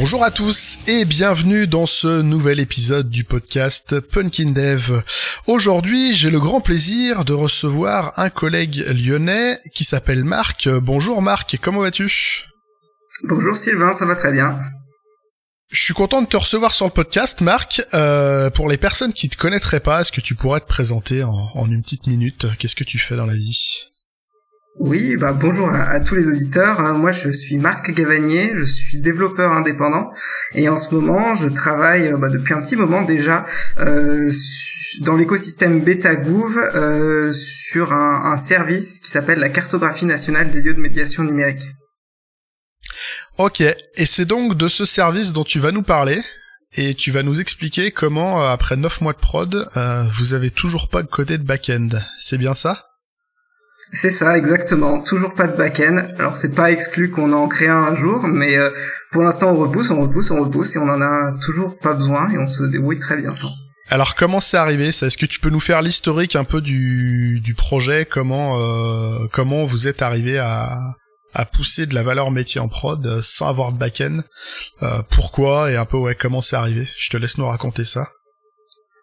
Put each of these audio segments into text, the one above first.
Bonjour à tous et bienvenue dans ce nouvel épisode du podcast Punkin Dev. Aujourd'hui, j'ai le grand plaisir de recevoir un collègue lyonnais qui s'appelle Marc. Bonjour Marc, comment vas-tu? Bonjour Sylvain, ça va très bien. Je suis content de te recevoir sur le podcast, Marc. Euh, pour les personnes qui te connaîtraient pas, est-ce que tu pourrais te présenter en, en une petite minute? Qu'est-ce que tu fais dans la vie? Oui, bah bonjour à, tous les auditeurs. Hein. Moi, je suis Marc Gavanier, je suis développeur indépendant et en ce moment, je travaille euh, bah, depuis un petit moment déjà euh, dans l'écosystème BetaGouv euh, sur un, service qui s'appelle la cartographie nationale des lieux de médiation numérique. Ok, et c'est donc de ce service dont tu vas nous parler et tu vas nous expliquer comment, euh, après 9 mois de prod, vous avez toujours pas de côté de back-end. C'est bien ça? C'est ça, exactement. Toujours pas de back-end. Alors c'est pas exclu qu'on en crée un, un jour, mais euh, pour l'instant on repousse, on repousse, on repousse, et on en a toujours pas besoin, et on se débrouille très bien sans. Alors comment c'est arrivé ça? Est-ce que tu peux nous faire l'historique un peu du, projet? Comment euh, comment vous êtes arrivé à, à pousser de la valeur métier en prod euh, sans avoir de back-end? Pourquoi? Et un peu ouais comment c'est arrivé? Je te laisse nous raconter ça.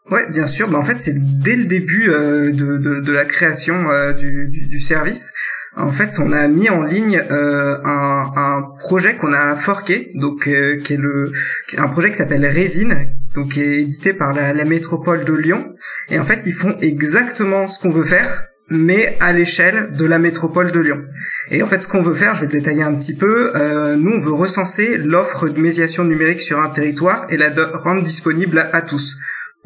Ouais, bien sûr. Bah, en fait, c'est dès le début euh, de, de, de, la création euh, du, du, service. En fait, on a mis en ligne euh, un, un, projet qu'on a forqué, donc euh, qui est le un projet qui s'appelle Résine, donc qui est édité par la, la métropole de Lyon. Et en fait, ils font exactement ce qu'on veut faire, mais à l'échelle de la métropole de Lyon. Et en fait, ce qu'on veut faire, je vais détailler un petit peu, euh, nous, on veut recenser l'offre de médiation numérique sur un territoire et la rendre disponible à tous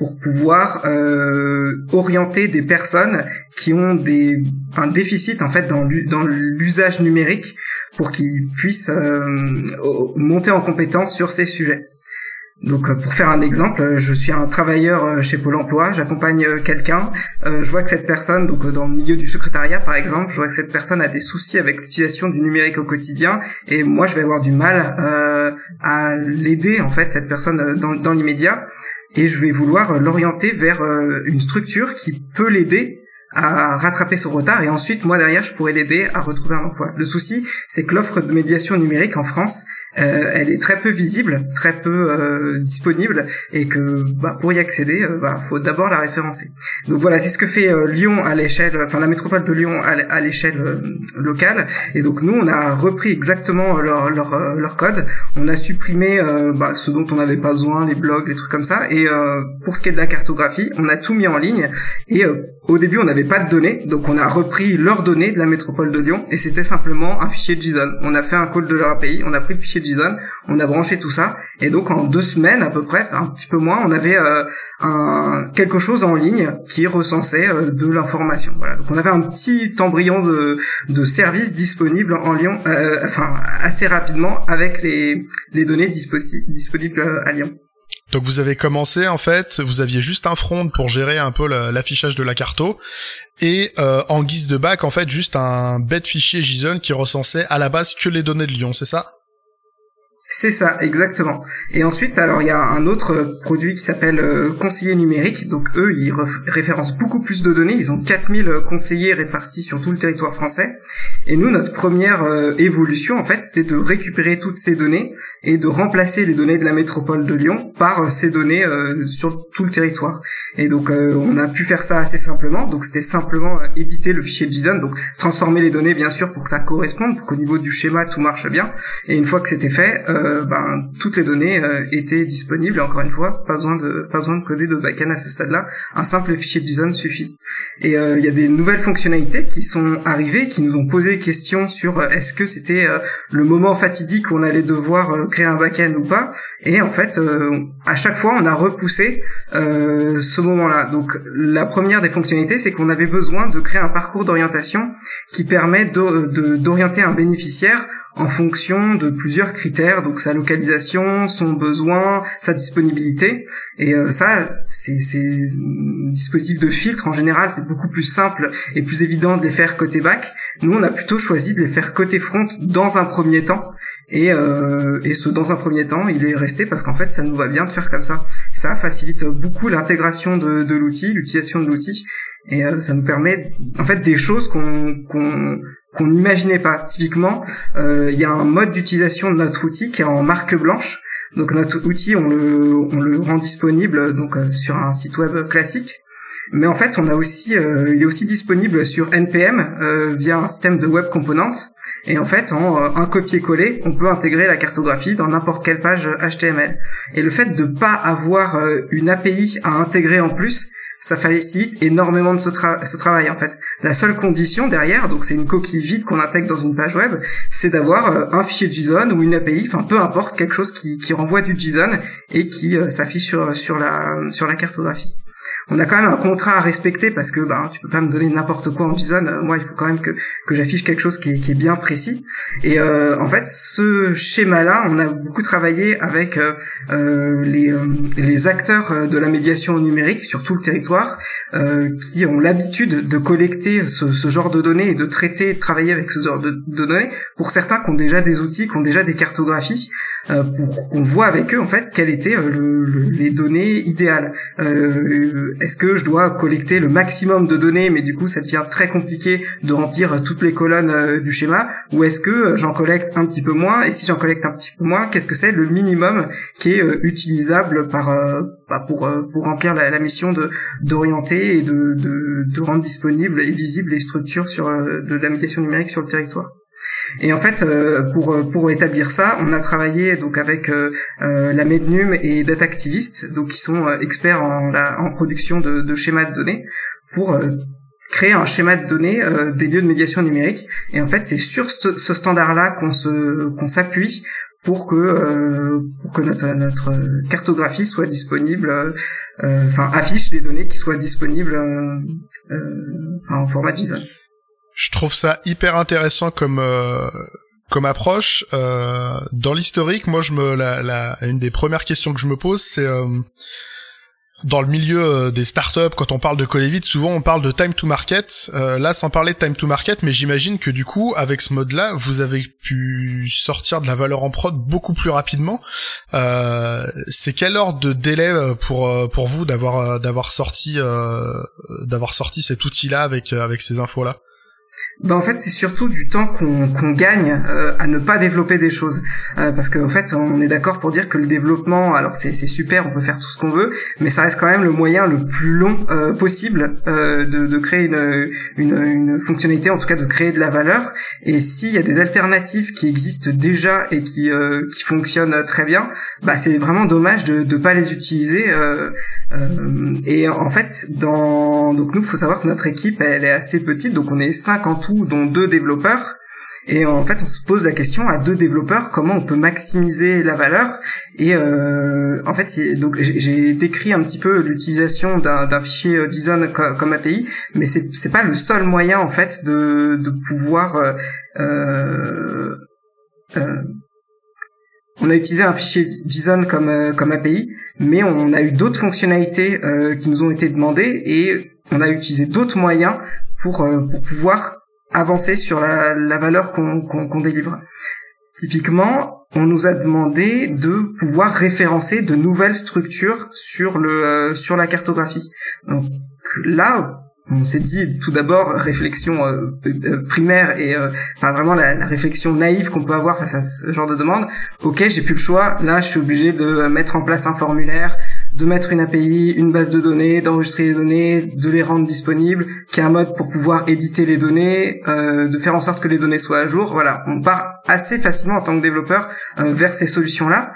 pour pouvoir euh, orienter des personnes qui ont des un déficit en fait dans l'usage numérique pour qu'ils puissent euh, monter en compétence sur ces sujets. Donc euh, pour faire un exemple, je suis un travailleur chez Pôle Emploi, j'accompagne quelqu'un, je vois que cette personne, donc dans le milieu du secrétariat par exemple, je vois que cette personne a des soucis avec l'utilisation du numérique au quotidien, et moi je vais avoir du mal à l'aider en fait cette personne dans, dans l'immédiat et je vais vouloir l'orienter vers euh, une structure qui peut l'aider à rattraper son retard et ensuite moi derrière je pourrais l'aider à retrouver un emploi. Le souci c'est que l'offre de médiation numérique en France euh, elle est très peu visible, très peu euh, disponible, et que bah, pour y accéder, euh, bah, faut d'abord la référencer. Donc voilà, c'est ce que fait euh, Lyon à l'échelle, enfin la métropole de Lyon à, l'échelle locale. Et donc nous, on a repris exactement leur leur, leur code. On a supprimé bah, ce dont on n'avait pas besoin, les blogs, les trucs comme ça. Et pour ce qui est de la cartographie, on a tout mis en ligne. Et au début, on n'avait pas de données, donc on a repris leurs données de la métropole de Lyon, et c'était simplement un fichier JSON. On a fait un call de leur API, on a pris le fichier JSON, on a branché tout ça, et donc en deux semaines à peu près, un petit peu moins, on avait euh, quelque chose en ligne qui recensait euh, de l'information. Voilà, donc on avait un petit embryon de, service disponible en Lyon, euh, enfin assez rapidement avec les, les données disponibles à Lyon. Donc vous avez commencé en fait, vous aviez juste un front pour gérer un peu l'affichage de la carto. Et en guise de bac en fait juste un bête fichier JSON qui recensait à la base que les données de Lyon, c'est ça? C'est ça, exactement. Et ensuite, alors il y a un autre produit qui s'appelle euh, conseiller numérique. Donc eux, ils référencent beaucoup plus de données. Ils ont 4000 conseillers répartis sur tout le territoire français. Et nous, notre première euh, évolution, en fait, c'était de récupérer toutes ces données et de remplacer les données de la métropole de Lyon par euh, ces données sur tout le territoire. Et donc on a pu faire ça assez simplement. Donc c'était simplement éditer le fichier JSON, donc transformer les données bien sûr pour que ça corresponde, pour qu'au niveau du schéma tout marche bien. Et une fois que c'était fait, euh, ben, toutes les données euh, étaient disponibles. Et encore une fois, pas besoin de pas besoin de coder de backend à ce stade-là. Un simple fichier JSON suffit. Et euh, il y a des nouvelles fonctionnalités qui sont arrivées, qui nous ont posé questions sur est-ce que c'était le moment fatidique où on allait devoir créer un backend ou pas. Et en fait, à chaque fois, on a repoussé ce moment-là. Donc, la première des fonctionnalités, c'est qu'on avait besoin de créer un parcours d'orientation qui permet d'orienter un bénéficiaire en fonction de plusieurs critères, donc sa localisation, son besoin, sa disponibilité. Et euh, ça, c'est dispositifs de filtre en général, c'est beaucoup plus simple et plus évident de les faire côté back. Nous, on a plutôt choisi de les faire côté front dans un premier temps. Et, euh, et ce dans un premier temps, il est resté parce qu'en fait, ça nous va bien de faire comme ça. Ça facilite beaucoup l'intégration de, de l'outil, l'utilisation de l'outil, et euh, ça nous permet, en fait, des choses qu'on qu'on qu'on n'imaginait pas. Typiquement, il y a un mode d'utilisation de notre outil qui est en marque blanche. Donc notre outil, on le, rend disponible donc sur un site web classique. Mais en fait, on a aussi, il est aussi disponible sur npm via un système de web components. Et en fait, en euh, un copier-coller, on peut intégrer la cartographie dans n'importe quelle page HTML. Et le fait de pas avoir euh, une API à intégrer en plus, ça facilite énormément de ce, travail en fait. La seule condition derrière, donc c'est une coquille vide qu'on intègre dans une page web, c'est d'avoir euh, un fichier JSON ou une API, enfin peu importe, quelque chose qui, renvoie du JSON et qui s'affiche sur, la, sur la cartographie on a quand même un contrat à respecter parce que bah tu peux pas me donner n'importe quoi en JSON. Euh, moi, il faut quand même que que j'affiche quelque chose qui est, qui est bien précis. Et euh, en fait, ce schéma-là, on a beaucoup travaillé avec euh, euh les les acteurs de la médiation numérique sur tout le territoire, qui ont l'habitude de collecter ce, ce, genre de données et de traiter, de travailler avec ce genre de, données. Pour certains qui ont déjà des outils, qui ont déjà des cartographies, pour qu'on voit avec eux en fait quelles étaient le, les données idéales. Euh, est-ce que je dois collecter le maximum de données, mais du coup ça devient très compliqué de remplir toutes les colonnes euh, du schéma, ou est-ce que j'en collecte un petit peu moins, et si j'en collecte un petit peu moins, qu'est-ce que c'est le minimum qui est euh, utilisable bah, pour remplir la, mission d'orienter et de, rendre disponible et visible les structures de la médiation numérique sur le territoire? Et en fait, euh, pour pour établir ça, on a travaillé donc avec euh, euh, la Mednum et Data Activist, donc qui sont experts en, la, en production de, de, schémas de données, pour créer un schéma de données des lieux de médiation numérique. Et en fait, c'est sur ce, ce standard-là qu'on se qu'on s'appuie pour que pour que notre, notre cartographie soit disponible, enfin affiche des données qui soient disponibles en format JSON. Je trouve ça hyper intéressant comme euh, comme approche. Euh, dans l'historique, moi, je me la, la, une des premières questions que je me pose, c'est euh, dans le milieu des startups, quand on parle de coller vite, souvent on parle de time to market. là, sans parler de time to market, mais j'imagine que du coup, avec ce mode-là, vous avez pu sortir de la valeur en prod beaucoup plus rapidement. c'est quel ordre de délai pour pour vous d'avoir d'avoir sorti d'avoir sorti cet outil-là avec avec ces infos-là? Bah en fait c'est surtout du temps qu'on qu'on gagne euh, à ne pas développer des choses. Euh, parce qu'en fait on est d'accord pour dire que le développement alors c'est super on peut faire tout ce qu'on veut mais ça reste quand même le moyen le plus long euh, possible de, de créer une, une, une fonctionnalité en tout cas de créer de la valeur. Et s'il y a des alternatives qui existent déjà et qui qui fonctionnent très bien bah c'est vraiment dommage de de pas les utiliser et en fait dans donc nous faut savoir que notre équipe elle est assez petite donc on est 50 dont deux développeurs. Et en fait, on se pose la question à deux développeurs comment on peut maximiser la valeur. Et euh, en fait, donc j'ai décrit un petit peu l'utilisation d'un fichier euh, JSON comme, API, mais c'est pas le seul moyen en fait de de pouvoir euh, on a utilisé un fichier JSON comme comme API, mais on a eu d'autres fonctionnalités qui nous ont été demandées et on a utilisé d'autres moyens pour pouvoir avancer sur la, valeur qu'on délivre. Typiquement, on nous a demandé de pouvoir référencer de nouvelles structures sur euh, la cartographie. Donc là, on s'est dit tout d'abord réflexion euh, euh, primaire et enfin vraiment la, la réflexion naïve qu'on peut avoir face à ce genre de demande. Ok, j'ai plus le choix. Là, je suis obligé de mettre en place un formulaire, de mettre une API, une base de données, d'enregistrer les données, de les rendre disponibles, qu'il y un mode pour pouvoir éditer les données, euh, de faire en sorte que les données soient à jour. Voilà, on part assez facilement en tant que développeur euh, vers ces solutions-là.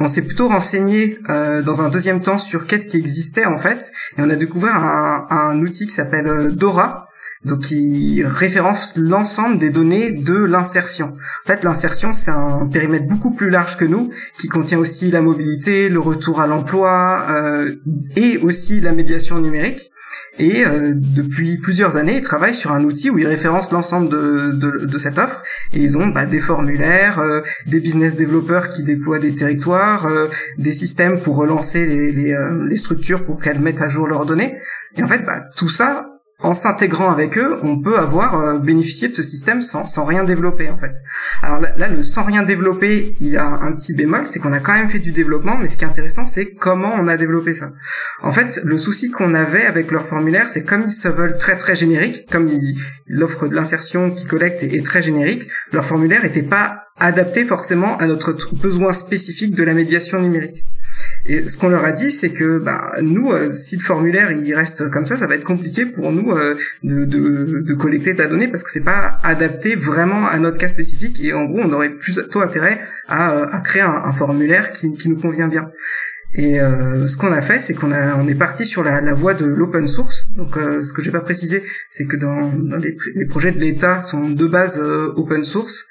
On s'est plutôt renseigné euh, dans un deuxième temps sur qu'est-ce qui existait en fait, et on a découvert un, un outil qui s'appelle Dora, donc qui référence l'ensemble des données de l'insertion. En fait, l'insertion, c'est un périmètre beaucoup plus large que nous, qui contient aussi la mobilité, le retour à l'emploi euh, et aussi la médiation numérique. Et euh, depuis plusieurs années, ils travaillent sur un outil où ils référencent l'ensemble de, de, de, cette offre. Et ils ont bah, des formulaires, euh, des business développeurs qui déploient des territoires, euh, des systèmes pour relancer les, les, les structures pour qu'elles mettent à jour leurs données. Et en fait, bah, tout ça, en s'intégrant avec eux, on peut avoir euh, bénéficié de ce système sans, sans rien développer en fait. Alors là, le sans rien développer, il a un petit bémol, c'est qu'on a quand même fait du développement, mais ce qui est intéressant, c'est comment on a développé ça. En fait, le souci qu'on avait avec leur formulaire, c'est comme ils se veulent très très génériques, comme l'offre de l'insertion qui collecte est, est, très générique, leur formulaire n'était pas adapté forcément à notre besoin spécifique de la médiation numérique. Et ce qu'on leur a dit, c'est que bah, nous, euh, si le formulaire il reste comme ça, ça va être compliqué pour nous euh, de, de, de, collecter de la donnée parce que c'est pas adapté vraiment à notre cas spécifique. Et en gros, on aurait plutôt intérêt à, à créer un, formulaire qui, qui, nous convient bien. Et euh, ce qu'on a fait, c'est qu'on a on est parti sur la, la voie de l'open source. Donc, euh, ce que j'ai pas précisé, c'est que dans, dans les, les, projets de l'État sont de base euh, open source.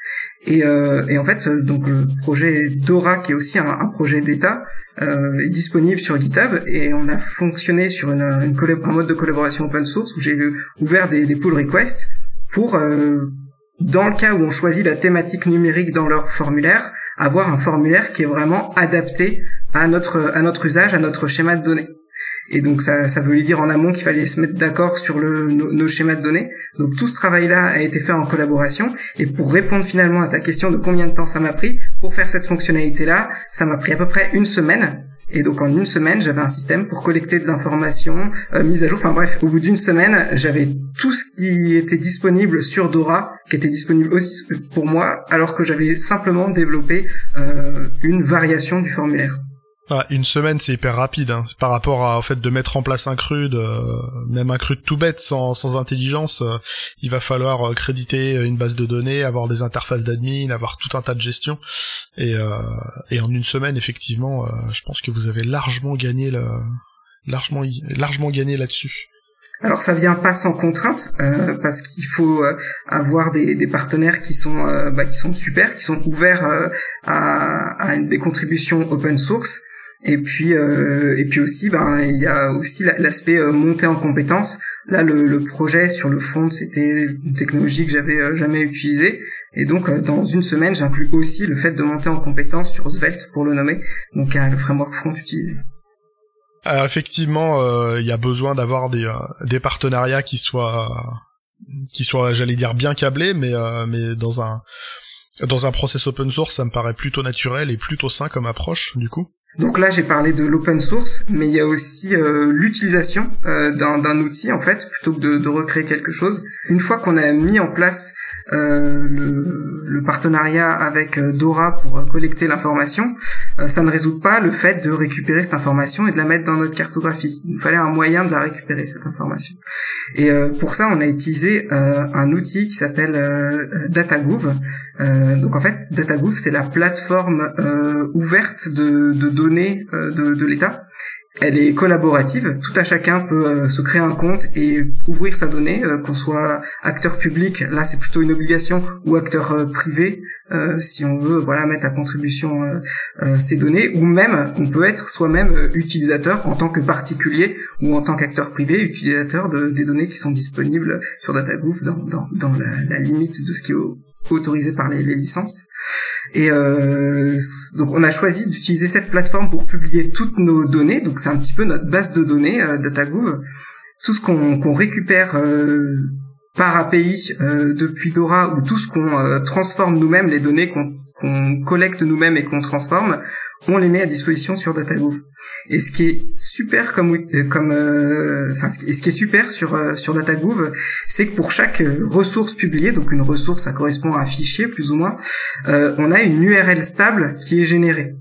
Et, euh, et, en fait, donc le projet Dora, qui est aussi un, projet d'État, euh, est disponible sur GitHub et on a fonctionné sur une, une un mode de collaboration open source où j'ai ouvert des, des pull requests pour, euh, dans le cas où on choisit la thématique numérique dans leur formulaire, avoir un formulaire qui est vraiment adapté à notre à notre usage, à notre schéma de données. Et donc ça, ça veut dire en amont qu'il fallait se mettre d'accord sur le, nos, schémas de données. Donc tout ce travail-là a été fait en collaboration. Et pour répondre finalement à ta question de combien de temps ça m'a pris, pour faire cette fonctionnalité-là, ça m'a pris à peu près une semaine. Et donc en une semaine, j'avais un système pour collecter de l'information, euh, mise à jour. Enfin bref, au bout d'une semaine, j'avais tout ce qui était disponible sur Dora, qui était disponible aussi pour moi, alors que j'avais simplement développé euh, une variation du formulaire. Ah, une semaine, c'est hyper rapide, hein. par rapport à, au fait de mettre en place un CRUD, euh, même un CRUD tout bête, sans, sans intelligence, euh, il va falloir euh, créditer une base de données, avoir des interfaces d'admin, avoir tout un tas de gestion, et, et en une semaine, effectivement, je pense que vous avez largement gagné le, largement, largement gagné là-dessus. Alors ça vient pas sans contrainte parce qu'il faut avoir des, des, partenaires qui sont bah, qui sont super, qui sont ouverts à, à, des contributions open source et puis euh, et puis aussi ben il y a aussi l'aspect euh, montée en compétences. Là le, le, projet sur le front c'était une technologie que j'avais euh, jamais utilisée et donc euh, dans une semaine j'inclus aussi le fait de monter en compétences sur Svelte pour le nommer donc le framework front utilisé. Alors effectivement il y a besoin d'avoir des des partenariats qui soient qui soient j'allais dire bien câblés mais mais dans un dans un process open source ça me paraît plutôt naturel et plutôt sain comme approche du coup. Donc là, j'ai parlé de l'open source, mais il y a aussi euh, l'utilisation euh, d'un outil, en fait, plutôt que de, de, recréer quelque chose. Une fois qu'on a mis en place euh, le, partenariat avec euh, Dora pour collecter l'information, ça ne résout pas le fait de récupérer cette information et de la mettre dans notre cartographie. Il fallait un moyen de la récupérer, cette information. Et pour ça, on a utilisé un outil qui s'appelle DataGouv. donc en fait, DataGouv, c'est la plateforme ouverte de données de, l'État elle est collaborative. Tout à chacun peut euh, se créer un compte et ouvrir sa donnée, euh, qu'on soit acteur public, là c'est plutôt une obligation, ou acteur euh, privé, si on veut voilà mettre à contribution ces données, ou même on peut être soi-même utilisateur en tant que particulier ou en tant qu'acteur privé, utilisateur de, des données qui sont disponibles sur DataGouv dans, la, limite de ce qui est autorisé par les licences. Et euh, donc on a choisi d'utiliser cette plateforme pour publier toutes nos données. Donc c'est un petit peu notre base de données euh. Tout ce qu'on récupère euh, par API euh, depuis Dora ou tout ce qu'on euh, transforme nous-mêmes, les données qu'on qu'on collecte nous-mêmes et qu'on transforme, on les met à disposition sur DataGouv. Et ce qui est super comme comme euh, ce qui est super sur euh, sur c'est que pour chaque ressource publiée, donc une ressource ça correspond à un fichier plus ou moins, euh, on a une URL stable qui est générée.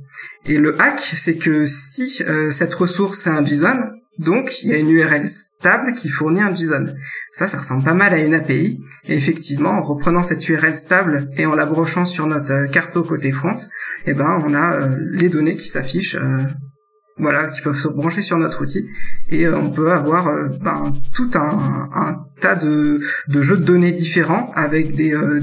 Et le hack, c'est que si cette ressource est un JSON, donc, il y a une URL stable qui fournit un JSON. Ça, ça ressemble pas mal à une API. Et effectivement, en reprenant cette URL stable et en la brochant sur notre euh, carte côté front, eh ben, on a euh, les données qui s'affichent euh, voilà, qui peuvent se brancher sur notre outil et euh, on peut avoir euh, ben, tout un, tas de, jeux de données différents avec des, euh,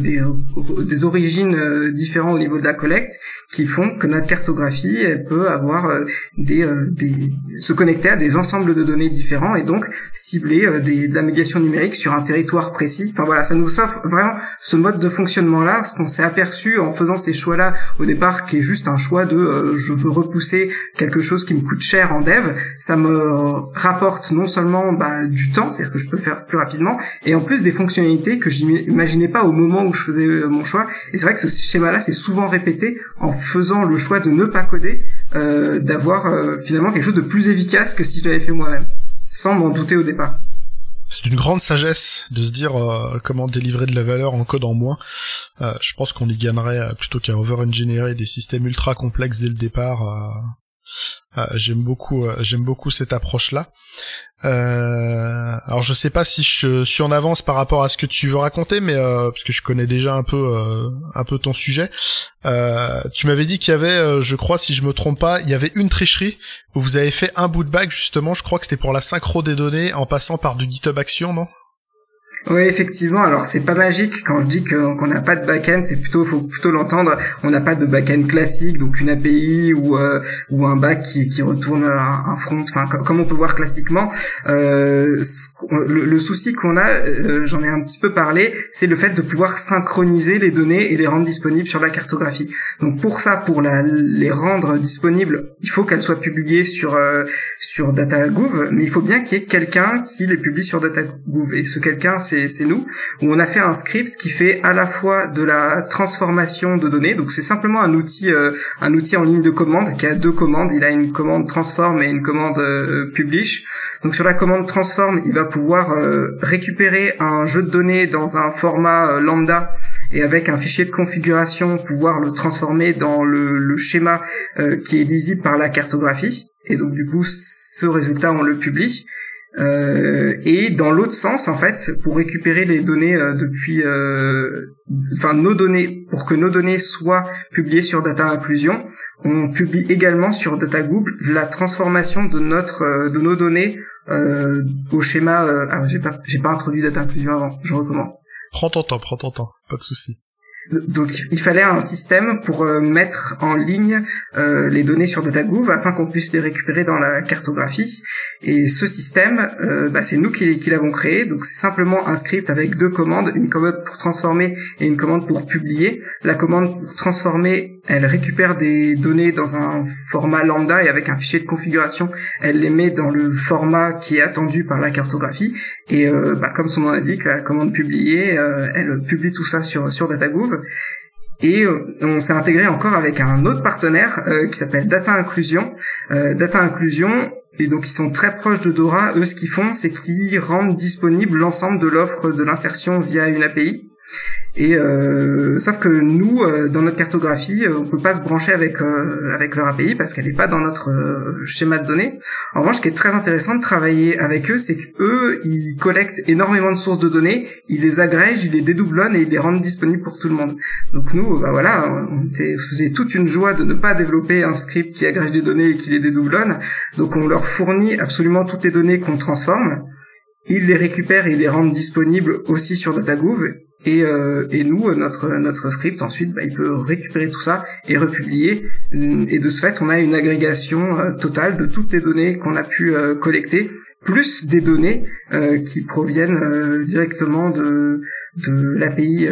origines différentes au niveau de la collecte qui font que notre cartographie elle peut avoir des, des se connecter à des ensembles de données différents et donc cibler de la médiation numérique sur un territoire précis. Enfin voilà, ça nous offre vraiment ce mode de fonctionnement là, ce qu'on s'est aperçu en faisant ces choix là au départ qui est juste un choix de je veux repousser quelque chose qui me coûte cher en dev, ça me rapporte non seulement bah, du temps, c'est-à-dire que je peux faire plus rapidement, et en plus des fonctionnalités que je n'imaginais pas au moment où je faisais euh, mon choix. Et c'est vrai que ce schéma-là, c'est souvent répété en faisant le choix de ne pas coder, euh, d'avoir euh, finalement quelque chose de plus efficace que si je l'avais fait moi-même, sans m'en douter au départ. C'est une grande sagesse de se dire comment délivrer de la valeur en code en moins. Je pense qu'on y gagnerait plutôt qu'à over-engineer des systèmes ultra complexes dès le départ. J'aime beaucoup, j'aime beaucoup cette approche-là. Euh, alors je sais pas si je suis en avance par rapport à ce que tu veux raconter, mais euh, parce que je connais déjà un peu euh, un peu ton sujet. Euh, tu m'avais dit qu'il y avait, euh, je crois, si je me trompe pas, il y avait une tricherie où vous avez fait un bout de bague justement. Je crois que c'était pour la synchro des données en passant par du GitHub Action, non? Oui, effectivement. Alors c'est pas magique quand je dis qu'on n'a pas de back-end, c'est plutôt faut plutôt l'entendre. On n'a pas de back-end classique, donc une API ou euh, ou un back qui, qui retourne un, front, enfin comme, on peut voir classiquement. Euh, le, souci qu'on a, euh, j'en ai un petit peu parlé, c'est le fait de pouvoir synchroniser les données et les rendre disponibles sur la cartographie. Donc pour ça, pour la, les rendre disponibles, il faut qu'elles soient publiées sur euh, sur DataGouv, mais il faut bien qu'il y ait quelqu'un qui les publie sur DataGouv. Et ce quelqu'un c'est nous, où on a fait un script qui fait à la fois de la transformation de données, donc c'est simplement un outil, euh, un outil en ligne de commande qui a deux commandes. Il a une commande transform et une commande euh, publish. Donc sur la commande transform, il va pouvoir euh, récupérer un jeu de données dans un format lambda et avec un fichier de configuration pouvoir le transformer dans le, le schéma qui est lisible par la cartographie. Et donc du coup, ce résultat, on le publie. Euh, et dans l'autre sens, en fait, pour récupérer les données euh, depuis, euh, enfin nos données, pour que nos données soient publiées sur Data Inclusion, on publie également sur DataGoogle la transformation de notre, de nos données au schéma. ah, j'ai pas, j'ai pas introduit Data Inclusion avant. Je recommence. Prends ton temps, prends ton temps, pas de souci. Donc il fallait un système pour euh, mettre en ligne euh, les données sur DataGouv afin qu'on puisse les récupérer dans la cartographie. Et ce système, euh, bah, c'est nous qui, qui l'avons créé. Donc c'est simplement un script avec deux commandes, une commande pour transformer et une commande pour publier. La commande pour transformer, elle récupère des données dans un format lambda et avec un fichier de configuration, elle les met dans le format qui est attendu par la cartographie. Et bah, comme son nom l'indique, la commande publier, elle publie tout ça sur sur DataGouv. Et euh, on s'est intégré encore avec un autre partenaire euh, qui s'appelle Data Inclusion. Euh, Data Inclusion, et donc ils sont très proches de Dora. Eux, ce qu'ils font, c'est qu'ils rendent disponible l'ensemble de l'offre de l'insertion via une API. Et euh, sauf que nous, euh, dans notre cartographie, euh, on peut pas se brancher avec avec leur API parce qu'elle n'est pas dans notre schéma de données. En revanche, ce qui est très intéressant de travailler avec eux, c'est qu'eux, ils collectent énormément de sources de données, ils les agrègent, ils les dédoublonnent et ils les rendent disponibles pour tout le monde. Donc nous, bah voilà, on faisait toute une joie de ne pas développer un script qui agrège des données et qui les dédoublonne. Donc on leur fournit absolument toutes les données qu'on transforme. Ils les récupèrent et ils les rendent disponibles aussi sur DataGouv et, euh, et nous, notre notre script ensuite, bah, il peut récupérer tout ça et republier. Et de ce fait, on a une agrégation euh, totale de toutes les données qu'on a pu euh, collecter, plus des données qui proviennent directement de de l'API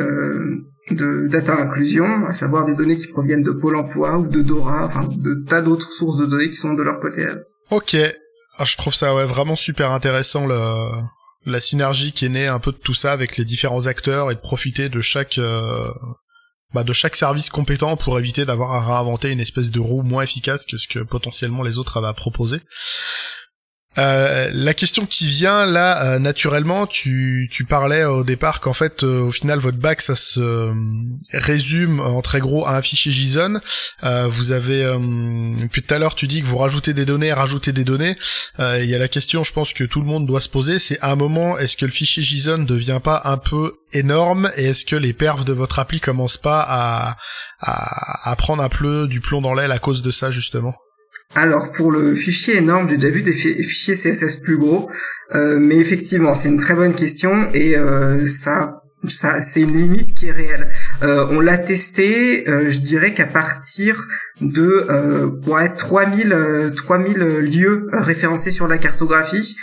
de data inclusion, à savoir des données qui proviennent de Pôle Emploi ou de Dora, enfin de tas d'autres sources de données qui sont de leur côté. Ok, ah, je trouve ça ouais, vraiment super intéressant le la synergie qui est née un peu de tout ça avec les différents acteurs et de profiter de chaque euh, bah, de chaque service compétent pour éviter d'avoir à réinventer une espèce de roue moins efficace que ce que potentiellement les autres avaient à proposer. Euh, la question qui vient là, euh, naturellement, tu, parlais au départ qu'en fait, euh, au final, votre bac, ça se résume en très gros à un fichier JSON. vous avez, puis tout à l'heure, tu dis que vous rajoutez des données, rajoutez des données. Il y a la question, je pense que tout le monde doit se poser, c'est à un moment, est-ce que le fichier JSON ne devient pas un peu énorme et est-ce que les perfs de votre appli commencent pas à, à, à prendre un peu du plomb dans l'aile à cause de ça justement? Alors pour le fichier énorme, j'ai déjà vu des fichiers CSS plus gros, euh, mais effectivement c'est une très bonne question et euh, ça ça c'est une limite qui est réelle. Euh, on l'a testé, euh, je dirais qu'à partir de euh, ouais, 3000 3000 lieux référencés sur la cartographie,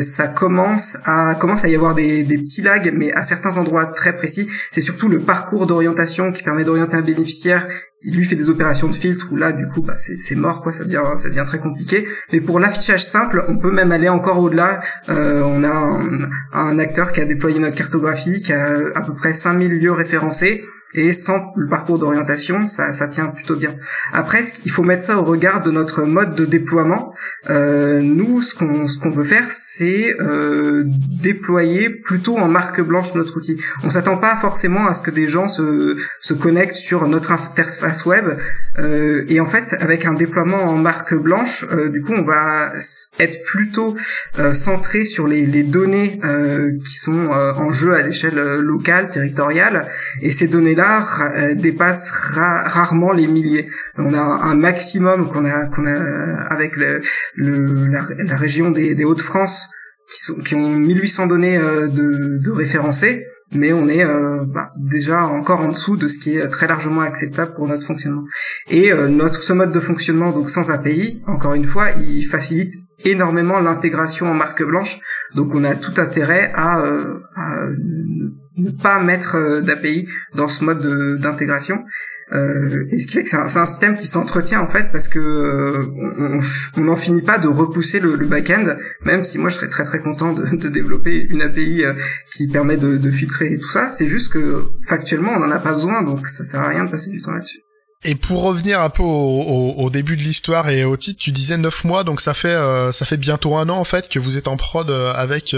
ça commence à commence à y avoir des, des petits lags, mais à certains endroits très précis. C'est surtout le parcours d'orientation qui permet d'orienter un bénéficiaire il lui fait des opérations de filtre où là du coup bah, c'est mort quoi ça devient ça devient très compliqué. Mais pour l'affichage simple on peut même aller encore au-delà. Euh, on a un, un, acteur qui a déployé notre cartographie qui a à peu près 5000 lieux référencés et sans le parcours d'orientation, ça, ça tient plutôt bien. Après, il faut mettre ça au regard de notre mode de déploiement. Euh, nous, ce qu'on ce qu'on veut faire, c'est euh, déployer plutôt en marque blanche notre outil. On s'attend pas forcément à ce que des gens se se connectent sur notre interface web. Euh, et en fait, avec un déploiement en marque blanche, euh, du coup, on va être plutôt euh, centré sur les, les données euh, qui sont en jeu à l'échelle locale, territoriale, et ces données là euh, dépasse rarement les milliers. On a un maximum qu'on a, a avec le, la, région des, Hauts-de-France qui, qui ont 1800 données euh, de, de référencés mais on est euh, bah, déjà encore en dessous de ce qui est très largement acceptable pour notre fonctionnement. Et notre ce mode de fonctionnement donc sans API, encore une fois, il facilite énormément l'intégration en marque blanche. Donc on a tout intérêt à, à ne pas mettre euh, d'API dans ce mode d'intégration. Euh, et ce qui fait que c'est un, système qui s'entretient en fait parce que euh, on n'en finit pas de repousser le, back-end, même si moi je serais très très content de, développer une API euh, qui permet de, de filtrer tout ça. C'est juste que factuellement on n'en a pas besoin, donc ça sert à rien de passer du temps là-dessus. Et pour revenir un peu au, début de l'histoire et au titre, tu disais neuf mois, donc ça fait ça fait bientôt un an en fait que vous êtes en prod avec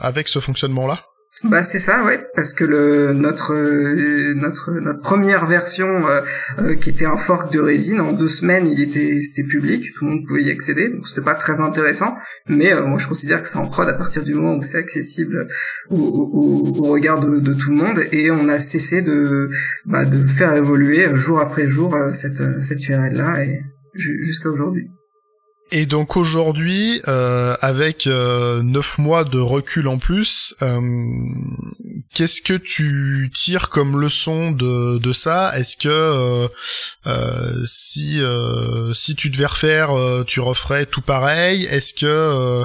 avec ce fonctionnement-là? Bah c'est ça, ouais, parce que le notre euh, notre notre première version euh, euh, qui était un fork de résine en deux semaines, il était c'était public, tout le monde pouvait y accéder, donc c'était pas très intéressant, mais moi je considère que c'est en prod à partir du moment où c'est accessible au, au, au regard de, de, tout le monde et on a cessé de bah, de faire évoluer jour après jour cette cette URL là et jusqu'à aujourd'hui. Et donc aujourd'hui, euh, avec euh, neuf mois de recul en plus, euh, qu'est-ce que tu tires comme leçon de, de ça? Est-ce que si si tu devais refaire, tu referais tout pareil? Est-ce que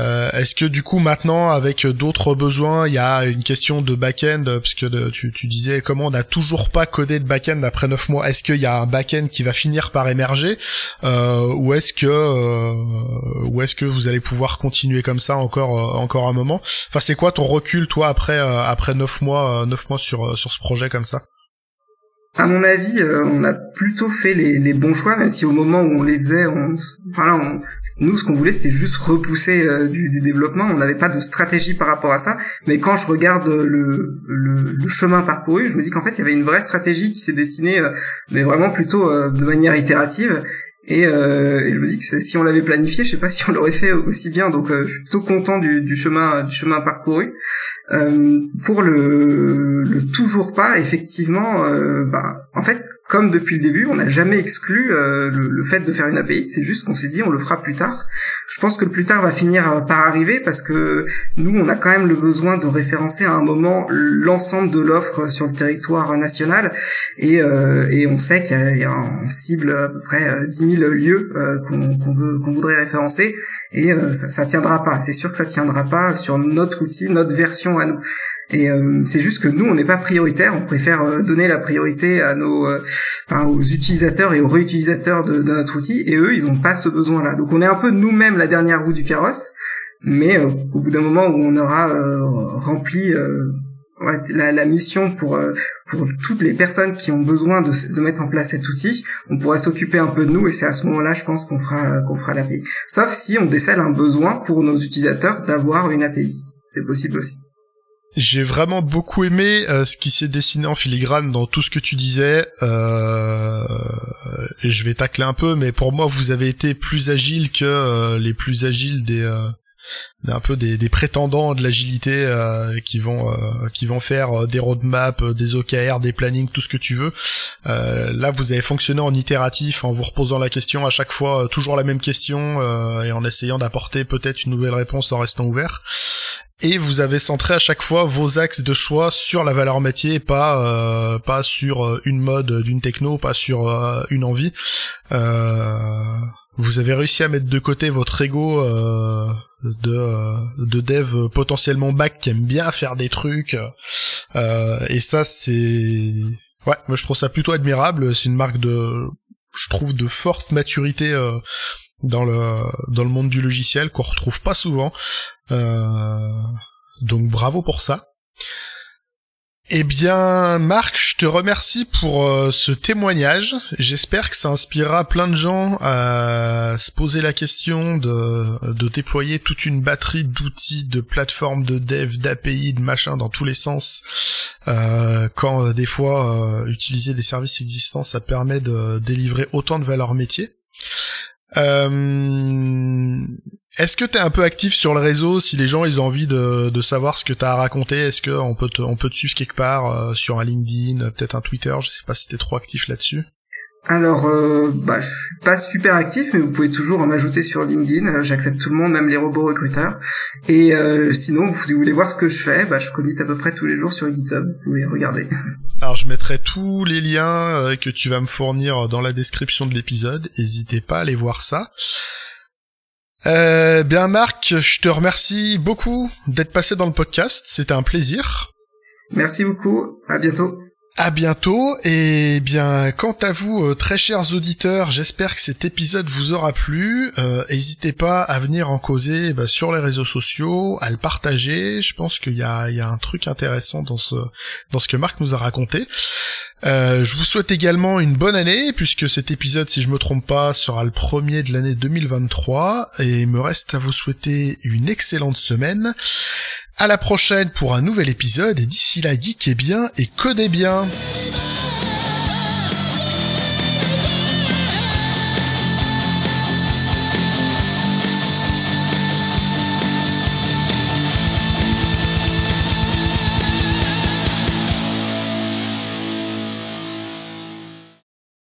euh, Est-ce que du coup maintenant avec d'autres besoins, il y a une question de back-end parce que tu, disais comment on n'a toujours pas codé de back-end après 9 mois? Est-ce qu'il y a un back-end qui va finir par émerger? Euh, ou est-ce que euh, ou est-ce que vous allez pouvoir continuer comme ça encore encore un moment? Enfin c'est quoi ton recul toi après après 9 mois 9 mois sur sur ce projet comme ça? À mon avis, euh, on a plutôt fait les, les, bons choix, même si au moment où on les faisait, on, on, nous, ce qu'on voulait, c'était juste repousser euh, du, du, développement. On n'avait pas de stratégie par rapport à ça. Mais quand je regarde le, le, le chemin parcouru, je me dis qu'en fait, il y avait une vraie stratégie qui s'est dessinée, euh, mais vraiment plutôt de manière itérative. Et, euh, je me dis que si on l'avait planifié, je sais pas si on l'aurait fait aussi bien. Donc, je suis plutôt content du, du, chemin, du chemin parcouru. Euh, pour le, le, toujours pas, effectivement, euh, bah, en fait, comme depuis le début, on n'a jamais exclu euh, le, fait de faire une API. C'est juste qu'on s'est dit on le fera plus tard. Je pense que le plus tard va finir euh, par arriver parce que nous, on a quand même le besoin de référencer à un moment l'ensemble de l'offre sur le territoire national et, euh, et on sait qu'il y, a un cible à peu près 10 000 lieux qu'on veut qu'on voudrait référencer et ça, ça tiendra pas. C'est sûr que ça tiendra pas sur notre outil, notre version à nous. Et euh, c'est juste que nous, on n'est pas prioritaire. On préfère euh, donner la priorité à nos, euh, enfin, aux utilisateurs et aux réutilisateurs de, de, notre outil. Et eux, ils n'ont pas ce besoin-là. Donc, on est un peu nous-mêmes la dernière roue du carrosse. Mais au bout d'un moment où on aura rempli la, la, mission pour pour toutes les personnes qui ont besoin de, de mettre en place cet outil, on pourra s'occuper un peu de nous et c'est à ce moment-là, je pense qu'on fera qu'on fera l'API. Sauf si on décèle un besoin pour nos utilisateurs d'avoir une API, c'est possible aussi. J'ai vraiment beaucoup aimé euh, ce qui s'est dessiné en filigrane dans tout ce que tu disais. Euh, je vais tacler un peu, mais pour moi, vous avez été plus agile que euh, les plus agiles des un peu des, des prétendants de l'agilité qui vont qui vont faire des roadmaps, des OKR, des plannings, tout ce que tu veux. là, vous avez fonctionné en itératif, en vous reposant la question à chaque fois, toujours la même question, et en essayant d'apporter peut-être une nouvelle réponse en restant ouvert et vous avez centré à chaque fois vos axes de choix sur la valeur métier, pas euh, pas sur euh, une mode d'une techno, pas sur euh, une envie. vous avez réussi à mettre de côté votre ego de de dev potentiellement back qui aime bien faire des trucs, et ça c'est Ouais, moi je trouve ça plutôt admirable. C'est une marque de, je trouve, de forte maturité euh, dans le dans le monde du logiciel qu'on retrouve pas souvent. Euh, donc bravo pour ça. Eh bien, Marc, je te remercie pour euh, ce témoignage. J'espère que ça inspirera plein de gens à se poser la question de, déployer toute une batterie d'outils, de plateformes, de dev, d'API, de machin dans tous les sens. Euh, quand euh, des fois utiliser des services existants, ça permet de délivrer autant de valeur métier. Euh, est-ce que t'es un peu actif sur le réseau si les gens ils ont envie de, de savoir ce que t'as à raconter? Est-ce que on peut te, on peut te suivre quelque part euh, sur un LinkedIn, peut-être un Twitter? Je sais pas si t'es trop actif là-dessus. Alors, euh, bah, je suis pas super actif, mais vous pouvez toujours m'ajouter sur LinkedIn. Euh, j'accepte tout le monde, même les robots recruteurs. Et euh, sinon, si vous voulez voir ce que je fais, bah, je commit à peu près tous les jours sur GitHub. Vous pouvez regarder. Alors, je mettrai tous les liens que tu vas me fournir dans la description de l'épisode. N'hésitez pas à aller voir ça. Euh, bien Marc, je te remercie beaucoup d'être passé dans le podcast, c'était un plaisir. Merci beaucoup, à bientôt. À bientôt et bien quant à vous euh, très chers auditeurs, j'espère que cet épisode vous aura plu. Euh, n'hésitez pas à venir en causer bah, sur les réseaux sociaux, à le partager. Je pense qu'il y a, il y a un truc intéressant dans ce dans ce que Marc nous a raconté. Euh, je vous souhaite également une bonne année puisque cet épisode, si je me trompe pas, sera le premier de l'année 2023 et il me reste à vous souhaiter une excellente semaine. À la prochaine pour un nouvel épisode et d'ici là, geekez bien et codez bien.